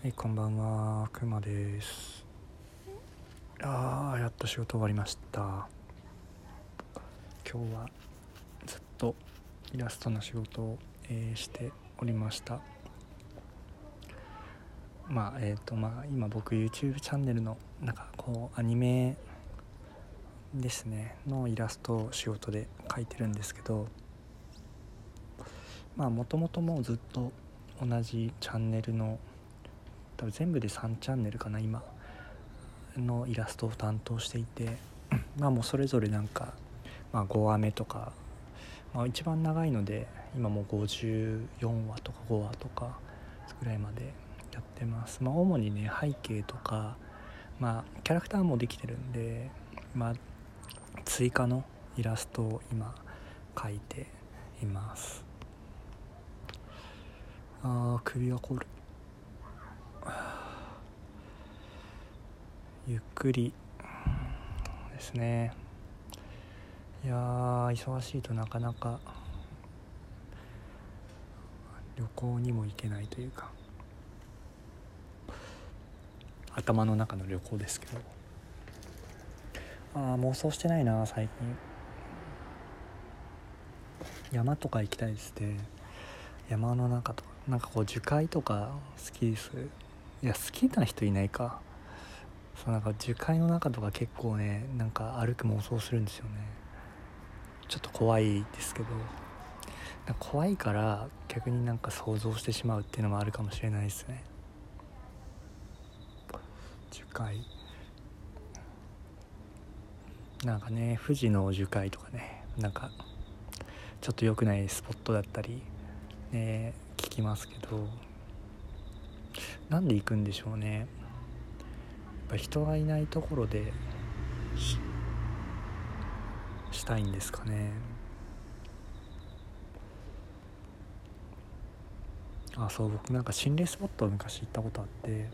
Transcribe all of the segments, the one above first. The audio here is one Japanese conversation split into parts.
はい、こんばんは、くまです。あー、やっと仕事終わりました。今日はずっとイラストの仕事を、えーしておりました。まあ、えっ、と、まあ、今僕 YouTube チャンネルの、なんかこう、アニメですね、のイラストを仕事で描いてるんですけど、まあ、もともともうずっと同じチャンネルの多分全部で3チャンネルかな今。のイラストを担当していて。まあもうそれぞれなんか、まあ、5話目とか、まあ、一番長いので今もう54話とか5話とかぐらいまでやってます。まあ主にね背景とかまあキャラクターもできてるんでまあ追加のイラストを今描いています。あー首が凝るゆっくり。ですね。いや忙しいとなかなか。旅行にも行けないというか。頭の中の旅行ですけど。ああ妄想してないな最近。山とか行きたいですね山の中とか。なんかこう樹海とか好きです。いや好きな人いないか。そうなんか樹海の中とか結構ねなんか歩く妄想するんですよね。ちょっと怖いですけど。怖いから逆になんか想像してしまうっていうのもあるかもしれないですね。樹海。なんかね富士の樹海とかねなんかちょっと良くないスポットだったりね聞きますけど。なんで行くんでしょうね。ぱ人がいないところでしたいんですかね。あそう僕なんか心霊スポットを昔行ったことあって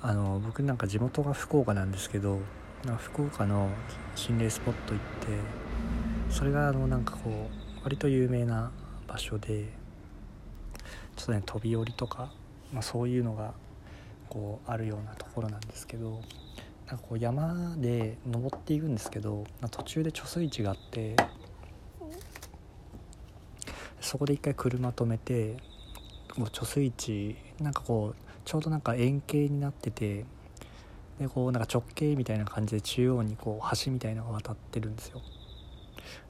あの僕なんか地元が福岡なんですけどな福岡の心霊スポット行ってそれがあのなんかこう割と有名な場所でちょっとね飛び降りとか、まあ、そういうのがこうあるようなところなんですけどなんかこう山で登っていくんですけど途中で貯水池があってそこで一回車止めてこう貯水池なんかこうちょうどなんか円形になっててでこうなんか直径みたいな感じで中央にこう橋みたいなのが渡ってるんですよ。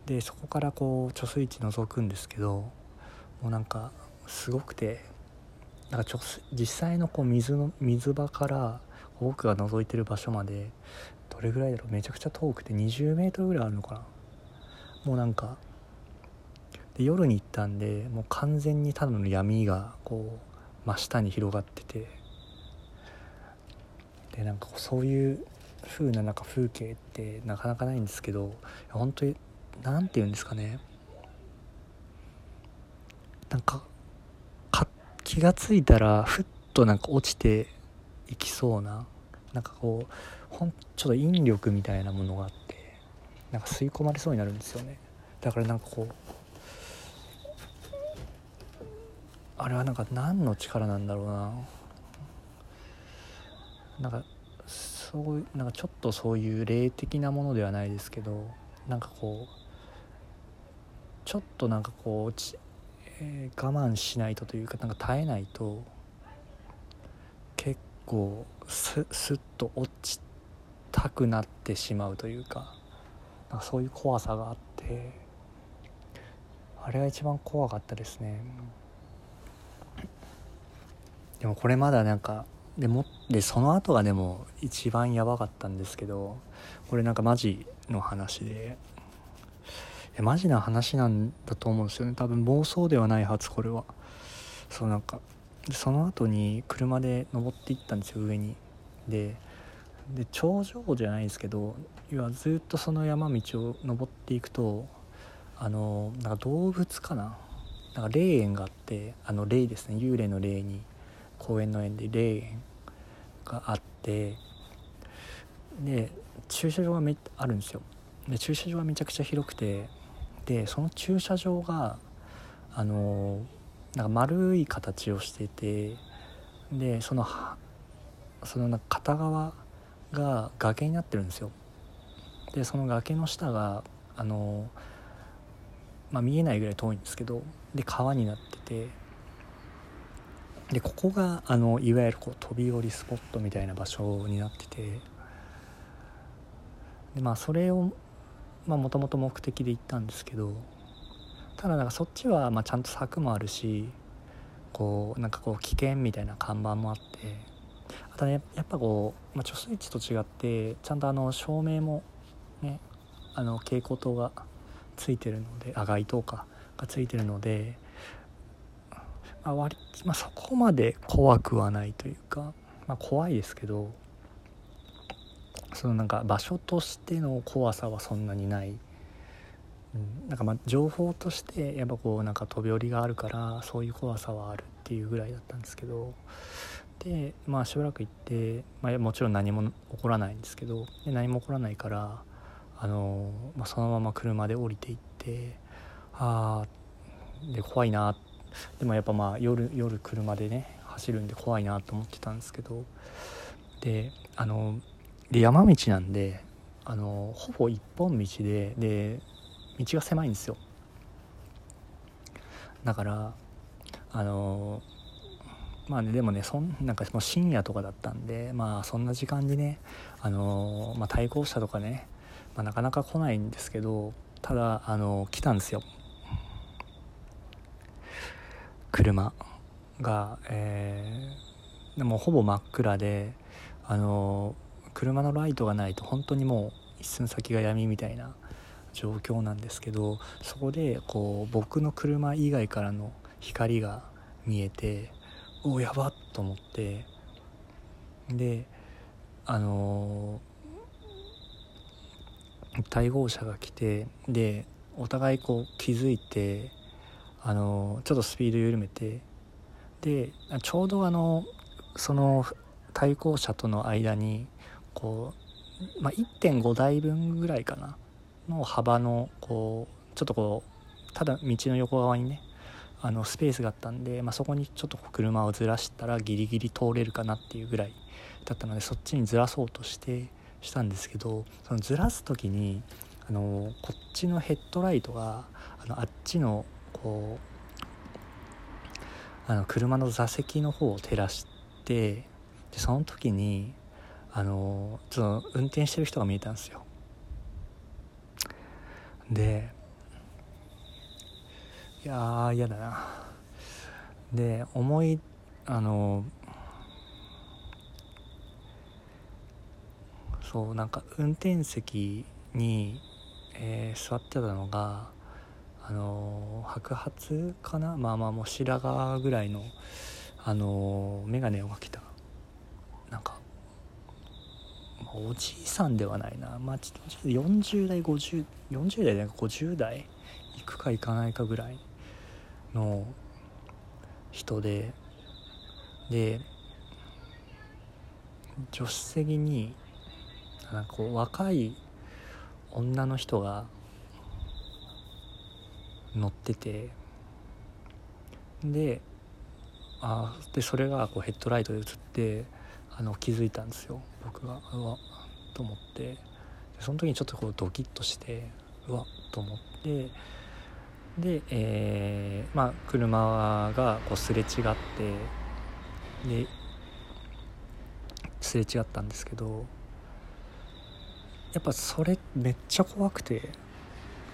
でそこからこう貯水池覗くんですけどもうなんかすごくてなんか貯水実際のこう水の水場から僕が覗いてる場所までどれぐらいだろう？めちゃくちゃ遠くて20メートルぐらいあるのかな？もうなんかで夜に行ったんでもう完全にただの闇がこう真下に広がっててでなんかそういう風ななんか風景ってなかなかないんですけど本当に何て言うんですかね。なんか気が付いたらふっとなんか落ちていきそうななんかこうほんちょっと引力みたいなものがあってなんか吸い込まれそうになるんですよね。だからなんかこうあれはなんか何の力なんだろうな。なんかそうなんかちょっとそういう霊的なものではないですけどなんかこうちょっとなんかこうち、えー我慢しないとというかなんか耐えないと結構スッと落ちたくなってしまうというかなんかそういう怖さがあってあれが一番怖かったですね。でもこれまだなんかでもでその後がでも一番やばかったんですけどこれなんかマジの話でいやマジな話なんだと思うんですよね。多分妄想ではないはずこれは。そうなんかその後に車で登っていったんですよ上に。でで頂上じゃないですけど要はずっとその山道を登っていくとあのなんか動物かな？なんか霊園があってあの霊ですね。幽霊の霊に公園の園で霊園があってで駐車場がめあるんですよ。で駐車場がめちゃくちゃ広くてでその駐車場があのなんか丸い形をしててでそのその片側が崖になってるんですよ。でその崖の下があの、まあ、見えないぐらい遠いんですけどで川になっててでここがあのいわゆるこう飛び降りスポットみたいな場所になっててでまあそれをもともと目的で行ったんですけどただなんかそっちはまあちゃんと柵もあるしこうなんかこう危険みたいな看板もあってあとねやっぱこう、まあ、貯水池と違ってちゃんとあの照明もねあの蛍光灯がついてるのであ街灯かがついてるので、まあ割まあ、そこまで怖くはないというか、まあ、怖いですけどそのなんか場所としての怖さはそんなにない。うん、なんかま情報としてやっぱこうなんか飛び降りがあるからそういう怖さはあるっていうぐらいだったんですけど。でまあしばらく行って、まあ、もちろん何も起こらないんですけどで何も起こらないからあの、まあ、そのまま車で降りていってああで怖いな。でもやっぱまあ夜夜車でね走るんで怖いなと思ってたんですけど。であので山道なんであのほぼ一本道でで道が狭いんですよ。だからあのまあねでもねそんなんかもう深夜とかだったんでまあそんな時間にねあの、まあ、対向車とかね、まあ、なかなか来ないんですけどただあの来たんですよ。車がえー、でもほぼ真っ暗であの車のライトがないと本当にもう一寸先が闇みたいな状況なんですけどそこでこう僕の車以外からの光が見えておやばっと思ってであのー、対向車が来てでお互いこう気づいてあのー、ちょっとスピード緩めてでちょうどあのその対向車との間にこう、まあ、1.5台分ぐらいかな。の幅のこうちょっとこうただ道の横側にねあのスペースがあったんで、まあ、そこにちょっと車をずらしたらギリギリ通れるかなっていうぐらいだったのでそっちにずらそうとしてしたんですけどそのずらす時にあのこっちのヘッドライトがあのあっちのこうあの車の座席の方を照らしてでその時にあのその運転してる人が見えたんですよ。でいや嫌だな。で思いあのそうなんか運転席に、えー、座ってたのがあの白髪かな？まあまあもう白髪ぐらいのあの眼鏡をかけたなんかおじいさんではないな。まあちょっと40代5040代で50代行くか行かないかぐらいの人でで助手席になんかこう若い女の人が乗っててであでそれがこうヘッドライトで映ってあの気づいたんですよ。僕がうわと思って。その時にちょっとこうドキッとしてうわっと思って。で、えー、まあ車がこうすれ違ってですれ違ったんですけどやっぱそれめっちゃ怖くて。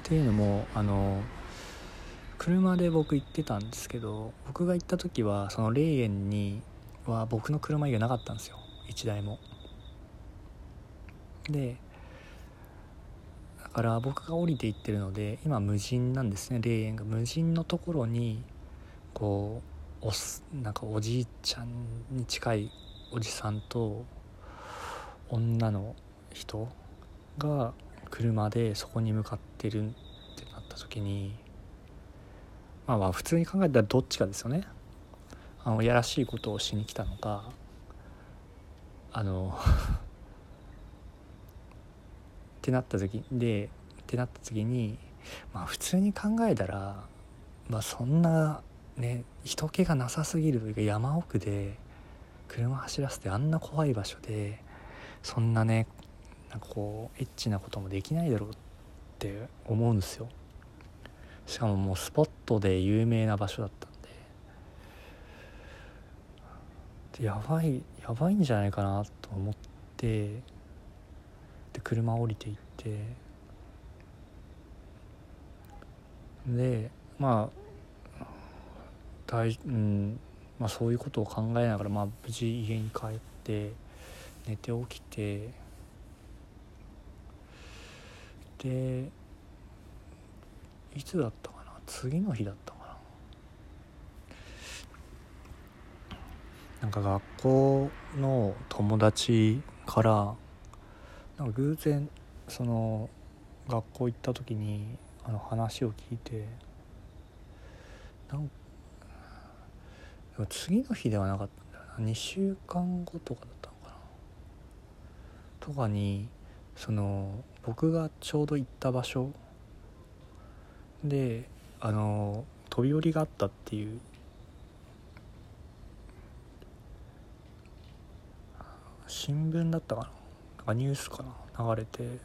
っていうのもあの車で僕行ってたんですけど僕が行った時はその霊園には僕の車以外なかったんですよ。1台も。でだから僕が降りていってるので今無人なんですね。霊園が。無人のところにこうおすなんかおじいちゃんに近いおじさんと女の人が車でそこに向かってるってなった時にまあまあ普通に考えたらどっちかですよね。あのやらしいことをしに来たのかあの ってなった時でってなった時にまあ普通に考えたらまあそんなね人気がなさすぎるというか山奥で車走らせてあんな怖い場所でそんなねなんかこうエッチなこともできないだろうって思うんですよ。しかももうスポットで有名な場所だった。やばいやばいんじゃないかなと思ってで車降りていって。でまあ大うんまあそういうことを考えながらまあ無事家に帰って寝て起きてでいつだったかな？次の日だったかなんか学校の友達からなんか偶然その学校行った時にあの話を聞いてなん次の日ではなかったんだよな。2週間後とかだったのかな。とかにその僕がちょうど行った場所であの飛び降りがあったっていう新聞だったかな？なかニュースかな？流れて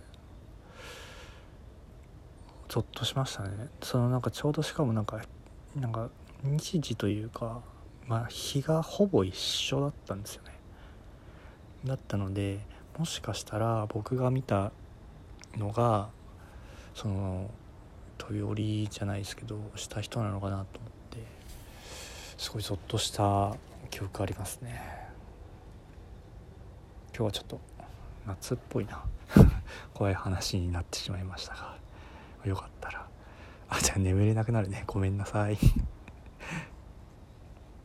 ゾッとしましたね。そのなんかちょうどしかもなんかなんか日時というかまあ日がほぼ一緒だったんですよね。だったのでもしかしたら僕が見たのがその飛び降りじゃないですけどした人なのかなと思ってすごいゾッとした記憶ありますね。今日はちょっと夏っぽいな。怖い話になってしまいましたが。よかったら。あじゃあ眠れなくなるね。ごめんなさい。